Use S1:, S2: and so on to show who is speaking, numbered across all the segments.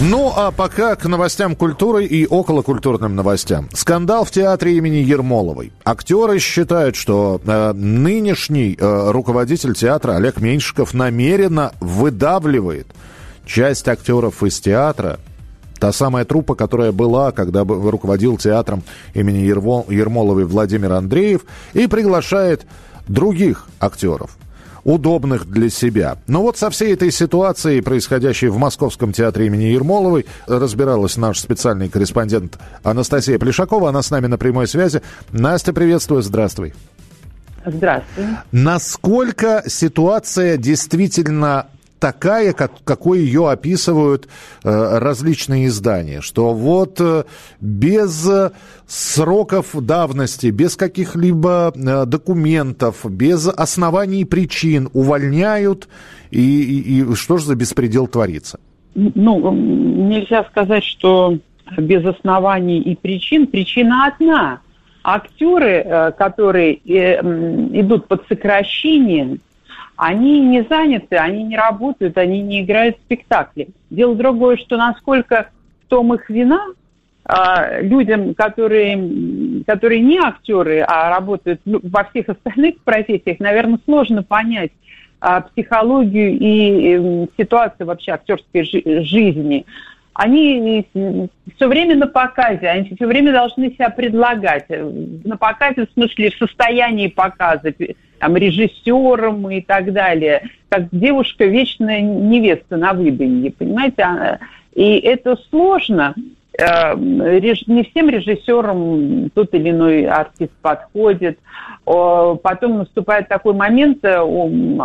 S1: Ну, а пока к новостям культуры и околокультурным новостям. Скандал в театре имени Ермоловой. Актеры считают, что э, нынешний э, руководитель театра Олег Меньшиков намеренно выдавливает часть актеров из театра. Та самая труппа, которая была, когда руководил театром имени Ермоловой Владимир Андреев, и приглашает других актеров удобных для себя. Но вот со всей этой ситуацией, происходящей в Московском театре имени Ермоловой, разбиралась наш специальный корреспондент Анастасия Плешакова. Она с нами на прямой связи. Настя, приветствую, здравствуй.
S2: Здравствуй.
S1: Насколько ситуация действительно такая, как, какой ее описывают э, различные издания, что вот э, без э, сроков давности, без каких-либо э, документов, без оснований и причин увольняют, и, и, и что же за беспредел творится?
S2: Ну, нельзя сказать, что без оснований и причин. Причина одна. Актеры, э, которые э, идут под сокращением, они не заняты, они не работают, они не играют спектакли. Дело другое, что насколько в том их вина, а, людям, которые, которые не актеры, а работают во всех остальных профессиях, наверное, сложно понять а, психологию и ситуацию вообще актерской жизни. Они все время на показе, они все время должны себя предлагать. На показе, в смысле, в состоянии показа там, режиссером и так далее, как девушка вечная невеста на выданье, понимаете? И это сложно. Э, не всем режиссерам тот или иной артист подходит. Потом наступает такой момент, э,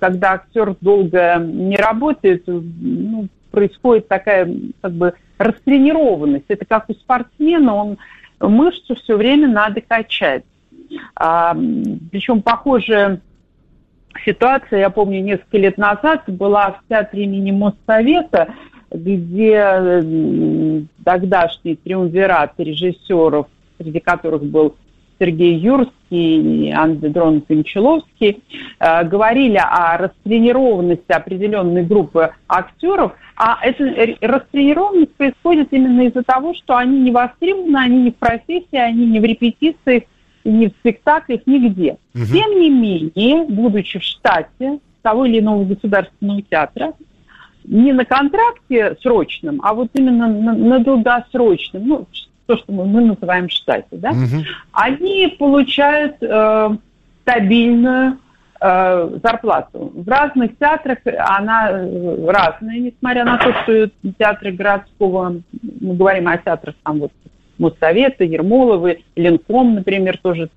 S2: когда актер долго не работает, ну, происходит такая как бы растренированность. Это как у спортсмена, он мышцу все время надо качать. А, причем похожая ситуация, я помню, несколько лет назад была в театре имени Моссовета, где тогдашний триумвират режиссеров, среди которых был Сергей Юрский и Андрей Кончаловский, э, говорили о растренированности определенной группы актеров, а эта растренированность происходит именно из-за того, что они не востребованы, они не в профессии, они не в репетициях, ни в спектаклях, нигде. Угу. Тем не менее, будучи в штате того или иного государственного театра, не на контракте срочном, а вот именно на, на долгосрочном, ну, то, что мы, мы называем штате, да, угу. они получают э, стабильную э, зарплату. В разных театрах она э, разная, несмотря на то, что театры городского, мы говорим о театрах там вот Моссовета, Ермоловы, Ленком, например, тоже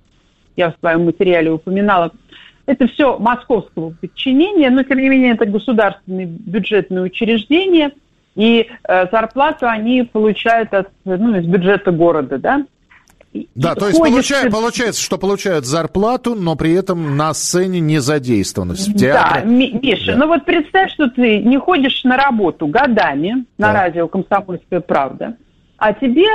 S2: я в своем материале упоминала. Это все московского подчинения, но тем не менее это государственные бюджетные учреждения, и э, зарплату они получают от, ну, из бюджета города, да.
S1: Да, то есть получается, получается, что получают зарплату, но при этом на сцене не задействованность в театре.
S2: Да, Миша, да. ну вот представь, что ты не ходишь на работу годами на да. радио «Комсомольская правда», а тебе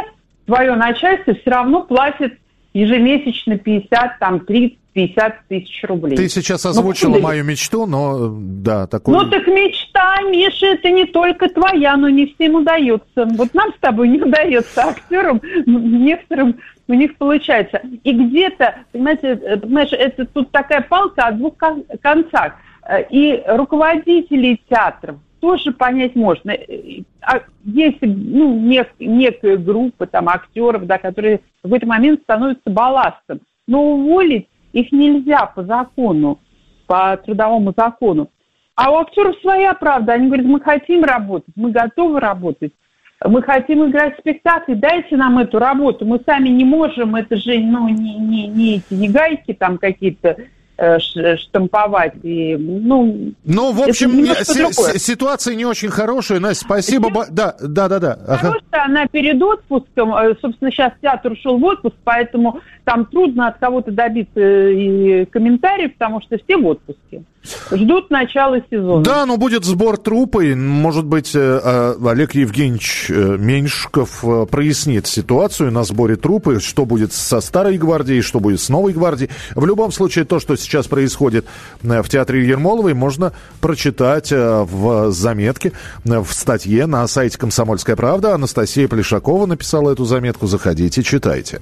S2: твое начальство все равно платит ежемесячно 50, там, 30, 50 тысяч рублей.
S1: Ты сейчас ну, озвучила ну, мою мечту, но да, такой...
S2: Ну так мечта, Миша, это не только твоя, но не всем удается. Вот нам с тобой не удается, актерам, некоторым у них получается. И где-то, понимаете, э, понимаешь, это тут такая палка о двух концах. Э, и руководители театров, тоже понять можно. А есть ну, нек, некая группа там, актеров, да, которые в какой-то момент становятся балластом. Но уволить их нельзя по закону, по трудовому закону. А у актеров своя правда. Они говорят, мы хотим работать, мы готовы работать. Мы хотим играть в спектакли, дайте нам эту работу. Мы сами не можем, это же ну, не, не, не эти не гайки там какие-то штамповать. И, ну,
S1: ну, в общем, не, с, ситуация не очень хорошая. Настя, спасибо. Бо... Да, да, да, да.
S2: Ага. Она перед отпуском, собственно, сейчас театр ушел в отпуск, поэтому там трудно от кого-то добиться и комментариев, потому что все в отпуске. Ждут начала сезона.
S1: Да, но будет сбор трупы. Может быть, э, э, Олег Евгеньевич э, Меньшиков прояснит ситуацию на сборе трупы, что будет со старой гвардией, что будет с новой гвардией. В любом случае, то, что сейчас происходит в театре Ермоловой, можно прочитать в заметке, в статье на сайте «Комсомольская правда». Анастасия Плешакова написала эту заметку. Заходите, читайте.